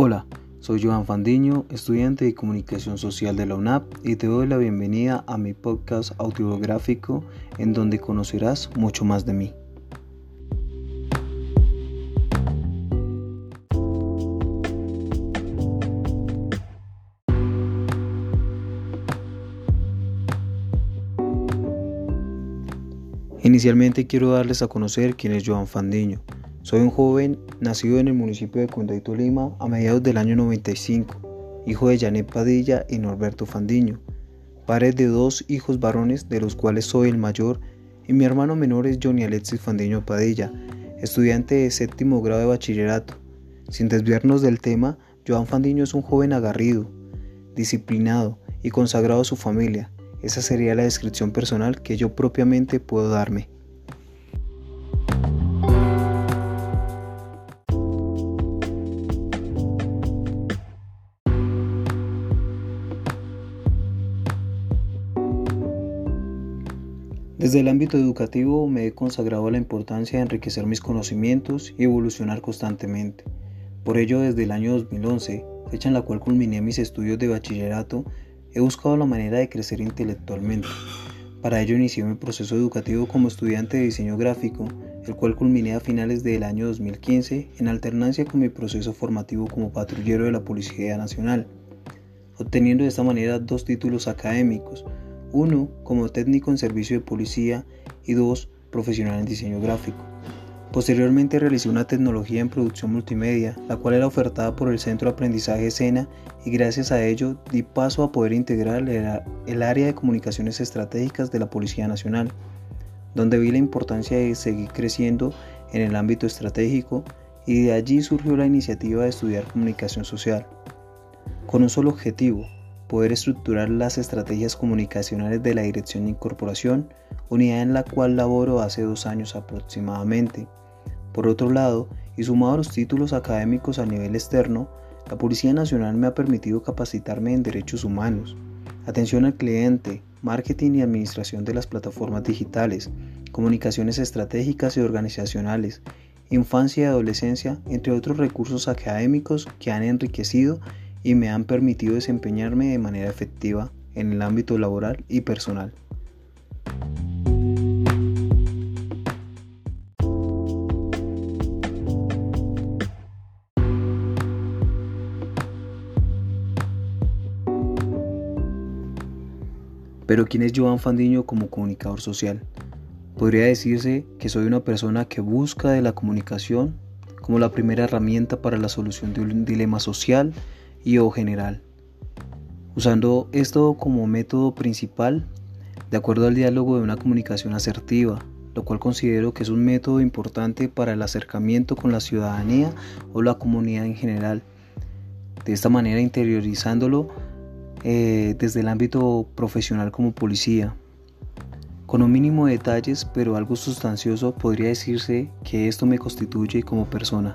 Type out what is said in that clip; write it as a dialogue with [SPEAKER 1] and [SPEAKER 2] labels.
[SPEAKER 1] Hola, soy Joan Fandiño, estudiante de Comunicación Social de la UNAP y te doy la bienvenida a mi podcast autobiográfico en donde conocerás mucho más de mí. Inicialmente quiero darles a conocer quién es Joan Fandiño. Soy un joven nacido en el municipio de Cunday, Tolima, a mediados del año 95, hijo de Janet Padilla y Norberto Fandiño, padre de dos hijos varones, de los cuales soy el mayor, y mi hermano menor es Johnny Alexis Fandiño Padilla, estudiante de séptimo grado de bachillerato. Sin desviarnos del tema, Joan Fandiño es un joven agarrido, disciplinado y consagrado a su familia. Esa sería la descripción personal que yo propiamente puedo darme. Desde el ámbito educativo me he consagrado a la importancia de enriquecer mis conocimientos y evolucionar constantemente. Por ello, desde el año 2011, fecha en la cual culminé mis estudios de bachillerato, he buscado la manera de crecer intelectualmente. Para ello inicié mi proceso educativo como estudiante de diseño gráfico, el cual culminé a finales del año 2015 en alternancia con mi proceso formativo como patrullero de la Policía Nacional, obteniendo de esta manera dos títulos académicos, uno como técnico en servicio de policía y dos profesional en diseño gráfico. Posteriormente realicé una tecnología en producción multimedia, la cual era ofertada por el Centro de Aprendizaje SENA y gracias a ello di paso a poder integrar el área de comunicaciones estratégicas de la Policía Nacional, donde vi la importancia de seguir creciendo en el ámbito estratégico y de allí surgió la iniciativa de estudiar comunicación social, con un solo objetivo, poder estructurar las estrategias comunicacionales de la Dirección de Incorporación, unidad en la cual laboro hace dos años aproximadamente. Por otro lado, y sumado a los títulos académicos a nivel externo, la Policía Nacional me ha permitido capacitarme en derechos humanos, atención al cliente, marketing y administración de las plataformas digitales, comunicaciones estratégicas y organizacionales, infancia y adolescencia, entre otros recursos académicos que han enriquecido y me han permitido desempeñarme de manera efectiva en el ámbito laboral y personal. Pero ¿quién es Joan Fandiño como comunicador social? Podría decirse que soy una persona que busca de la comunicación como la primera herramienta para la solución de un dilema social y o general. Usando esto como método principal, de acuerdo al diálogo de una comunicación asertiva, lo cual considero que es un método importante para el acercamiento con la ciudadanía o la comunidad en general. De esta manera interiorizándolo eh, desde el ámbito profesional como policía. Con un mínimo de detalles, pero algo sustancioso, podría decirse que esto me constituye como persona.